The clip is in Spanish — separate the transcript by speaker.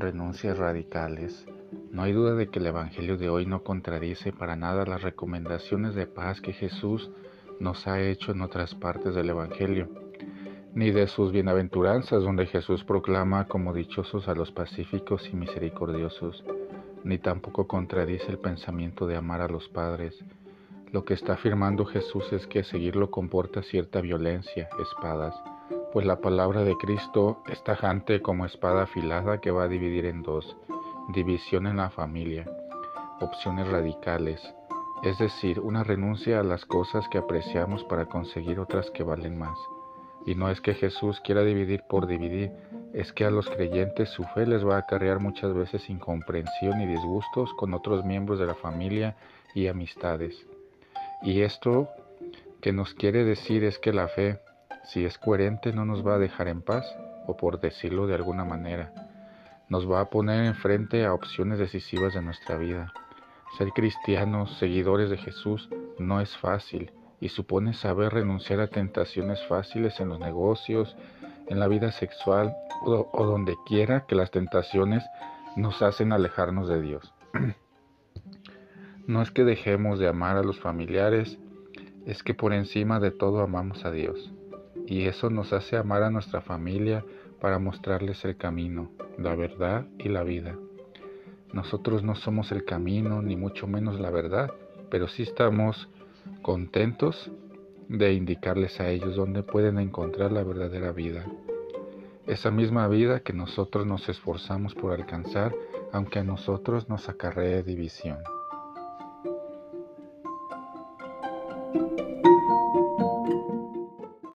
Speaker 1: renuncias radicales. No hay duda de que el Evangelio de hoy no contradice para nada las recomendaciones de paz que Jesús nos ha hecho en otras partes del Evangelio, ni de sus bienaventuranzas donde Jesús proclama como dichosos a los pacíficos y misericordiosos, ni tampoco contradice el pensamiento de amar a los padres. Lo que está afirmando Jesús es que seguirlo comporta cierta violencia, espadas, pues la palabra de Cristo es tajante como espada afilada que va a dividir en dos, división en la familia, opciones radicales, es decir, una renuncia a las cosas que apreciamos para conseguir otras que valen más. Y no es que Jesús quiera dividir por dividir, es que a los creyentes su fe les va a acarrear muchas veces incomprensión y disgustos con otros miembros de la familia y amistades. Y esto que nos quiere decir es que la fe, si es coherente, no nos va a dejar en paz, o por decirlo de alguna manera, nos va a poner enfrente a opciones decisivas de nuestra vida. Ser cristianos, seguidores de Jesús, no es fácil y supone saber renunciar a tentaciones fáciles en los negocios, en la vida sexual o, o donde quiera que las tentaciones nos hacen alejarnos de Dios. no es que dejemos de amar a los familiares, es que por encima de todo amamos a Dios y eso nos hace amar a nuestra familia para mostrarles el camino, la verdad y la vida. Nosotros no somos el camino ni mucho menos la verdad, pero sí estamos contentos de indicarles a ellos dónde pueden encontrar la verdadera vida. Esa misma vida que nosotros nos esforzamos por alcanzar, aunque a nosotros nos acarree división.